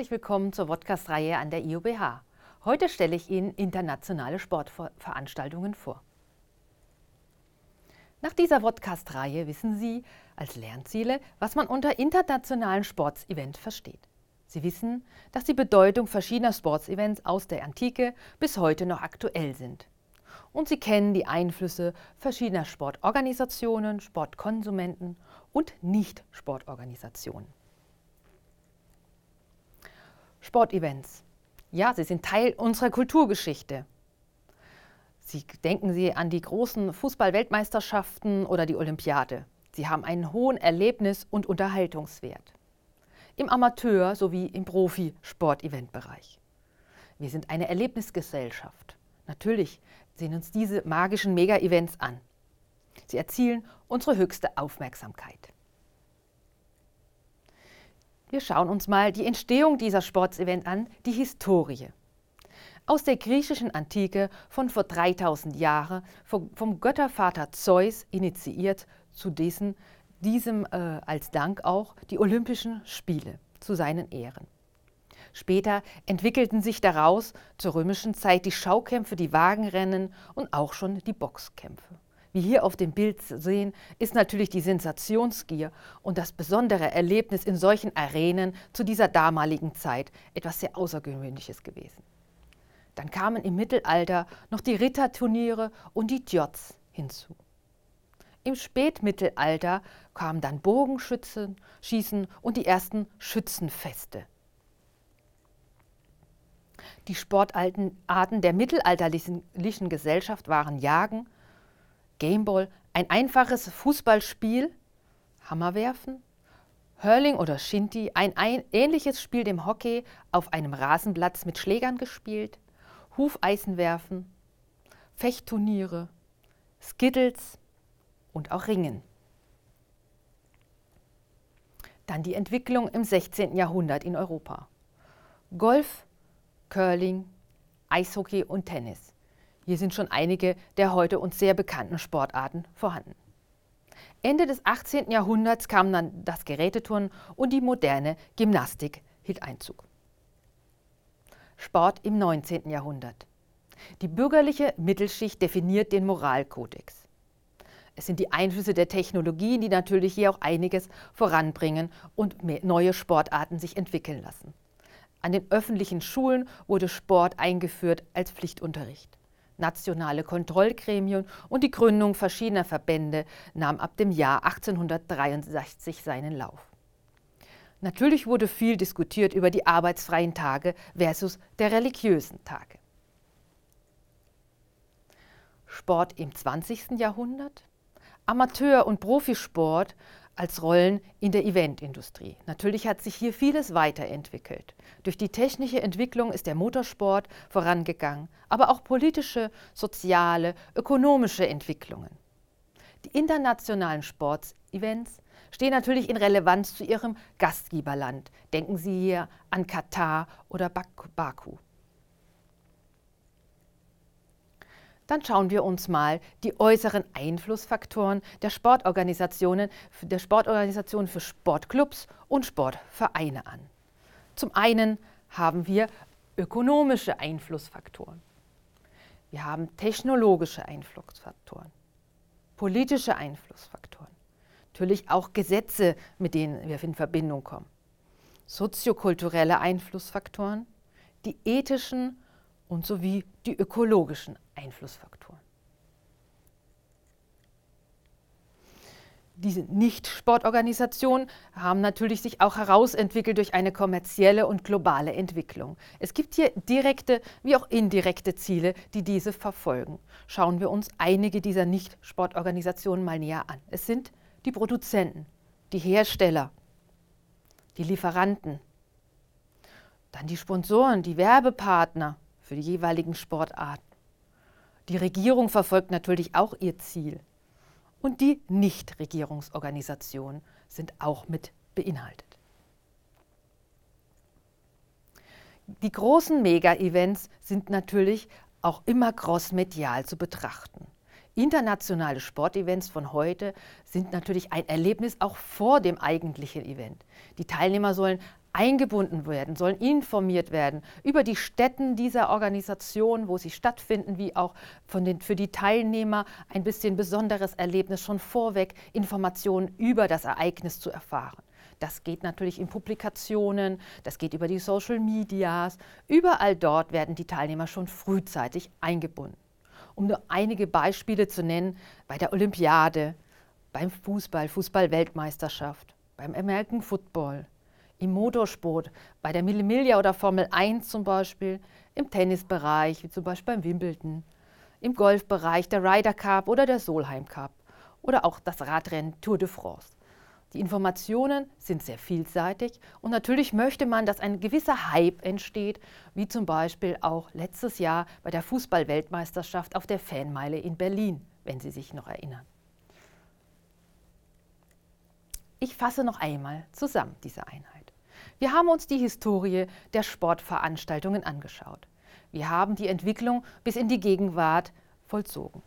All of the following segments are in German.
Herzlich willkommen zur Podcast-Reihe an der IOBH. Heute stelle ich Ihnen internationale Sportveranstaltungen vor. Nach dieser Podcast-Reihe wissen Sie als Lernziele, was man unter internationalen Sportsevents versteht. Sie wissen, dass die Bedeutung verschiedener Sportsevents aus der Antike bis heute noch aktuell sind. Und Sie kennen die Einflüsse verschiedener Sportorganisationen, Sportkonsumenten und Nicht-Sportorganisationen. Sportevents. Ja, sie sind Teil unserer Kulturgeschichte. Sie denken Sie an die großen Fußball-Weltmeisterschaften oder die Olympiade. Sie haben einen hohen Erlebnis- und Unterhaltungswert. Im Amateur- sowie im Profi-Sporteventbereich. Wir sind eine Erlebnisgesellschaft. Natürlich sehen uns diese magischen Mega-Events an. Sie erzielen unsere höchste Aufmerksamkeit. Wir schauen uns mal die Entstehung dieser Sportsevent an, die Historie. Aus der griechischen Antike von vor 3000 Jahren vom, Göttervater Zeus initiiert zu diesen, diesem äh, als Dank auch die Olympischen Spiele zu seinen Ehren. Später entwickelten sich daraus zur römischen Zeit die Schaukämpfe, die Wagenrennen und auch schon die Boxkämpfe wie hier auf dem Bild sehen, ist natürlich die Sensationsgier und das besondere Erlebnis in solchen Arenen zu dieser damaligen Zeit etwas sehr Außergewöhnliches gewesen. Dann kamen im Mittelalter noch die Ritterturniere und die Djots hinzu. Im Spätmittelalter kamen dann Bogenschützen, Schießen und die ersten Schützenfeste. Die Sportarten der mittelalterlichen Gesellschaft waren Jagen, Gameball ein einfaches Fußballspiel, Hammerwerfen, Hurling oder Shinty, ein, ein ähnliches Spiel dem Hockey auf einem Rasenplatz mit Schlägern gespielt, Hufeisenwerfen, Fechtturniere, Skittles und auch Ringen. Dann die Entwicklung im 16. Jahrhundert in Europa. Golf, Curling, Eishockey und Tennis. Hier sind schon einige der heute uns sehr bekannten Sportarten vorhanden. Ende des 18. Jahrhunderts kam dann das Geräteturnen und die moderne Gymnastik hielt Einzug. Sport im 19. Jahrhundert. Die bürgerliche Mittelschicht definiert den Moralkodex. Es sind die Einflüsse der Technologien, die natürlich hier auch einiges voranbringen und neue Sportarten sich entwickeln lassen. An den öffentlichen Schulen wurde Sport eingeführt als Pflichtunterricht nationale Kontrollgremien und die Gründung verschiedener Verbände nahm ab dem Jahr 1863 seinen Lauf. Natürlich wurde viel diskutiert über die arbeitsfreien Tage versus der religiösen Tage. Sport im 20. Jahrhundert, Amateur- und Profisport als Rollen in der Eventindustrie. Natürlich hat sich hier vieles weiterentwickelt. Durch die technische Entwicklung ist der Motorsport vorangegangen, aber auch politische, soziale, ökonomische Entwicklungen. Die internationalen Sportsevents stehen natürlich in Relevanz zu ihrem Gastgeberland. Denken Sie hier an Katar oder Baku. Dann schauen wir uns mal die äußeren Einflussfaktoren der Sportorganisationen, der Sportorganisationen für Sportclubs und Sportvereine an. Zum einen haben wir ökonomische Einflussfaktoren. Wir haben technologische Einflussfaktoren, politische Einflussfaktoren, natürlich auch Gesetze, mit denen wir in Verbindung kommen, soziokulturelle Einflussfaktoren, die ethischen und sowie die ökologischen Einflussfaktoren. Diese Nicht-Sportorganisationen haben natürlich sich auch herausentwickelt durch eine kommerzielle und globale Entwicklung. Es gibt hier direkte wie auch indirekte Ziele, die diese verfolgen. Schauen wir uns einige dieser Nicht-Sportorganisationen mal näher an. Es sind die Produzenten, die Hersteller, die Lieferanten, dann die Sponsoren, die Werbepartner, für die jeweiligen Sportarten. Die Regierung verfolgt natürlich auch ihr Ziel. Und die Nichtregierungsorganisationen sind auch mit beinhaltet. Die großen Mega-Events sind natürlich auch immer crossmedial zu betrachten. Internationale Sportevents von heute sind natürlich ein Erlebnis auch vor dem eigentlichen Event. Die Teilnehmer sollen eingebunden werden, sollen informiert werden über die Stätten dieser Organisation, wo sie stattfinden, wie auch den, für die Teilnehmer ein bisschen besonderes Erlebnis schon vorweg, Informationen über das Ereignis zu erfahren. Das geht natürlich in Publikationen, das geht über die Social Medias. Überall dort werden die Teilnehmer schon frühzeitig eingebunden. Um nur einige Beispiele zu nennen, bei der Olympiade, beim Fußball, Fußball-Weltmeisterschaft, beim American Football, im Motorsport, bei der Millimilia oder Formel 1 zum Beispiel, im Tennisbereich, wie zum Beispiel beim Wimbledon, im Golfbereich der Ryder Cup oder der Solheim Cup oder auch das Radrennen Tour de France. Die Informationen sind sehr vielseitig und natürlich möchte man, dass ein gewisser Hype entsteht, wie zum Beispiel auch letztes Jahr bei der Fußball-Weltmeisterschaft auf der Fanmeile in Berlin, wenn Sie sich noch erinnern. Ich fasse noch einmal zusammen diese Einheit. Wir haben uns die Historie der Sportveranstaltungen angeschaut. Wir haben die Entwicklung bis in die Gegenwart vollzogen.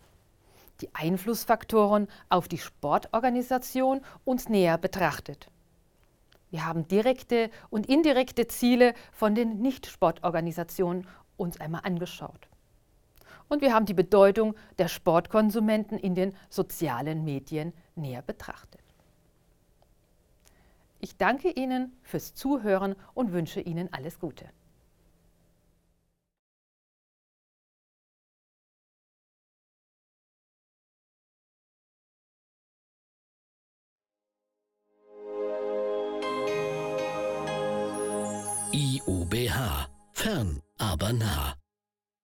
Die Einflussfaktoren auf die Sportorganisation uns näher betrachtet. Wir haben direkte und indirekte Ziele von den Nicht-Sportorganisationen uns einmal angeschaut. Und wir haben die Bedeutung der Sportkonsumenten in den sozialen Medien näher betrachtet. Ich danke Ihnen fürs Zuhören und wünsche Ihnen alles Gute.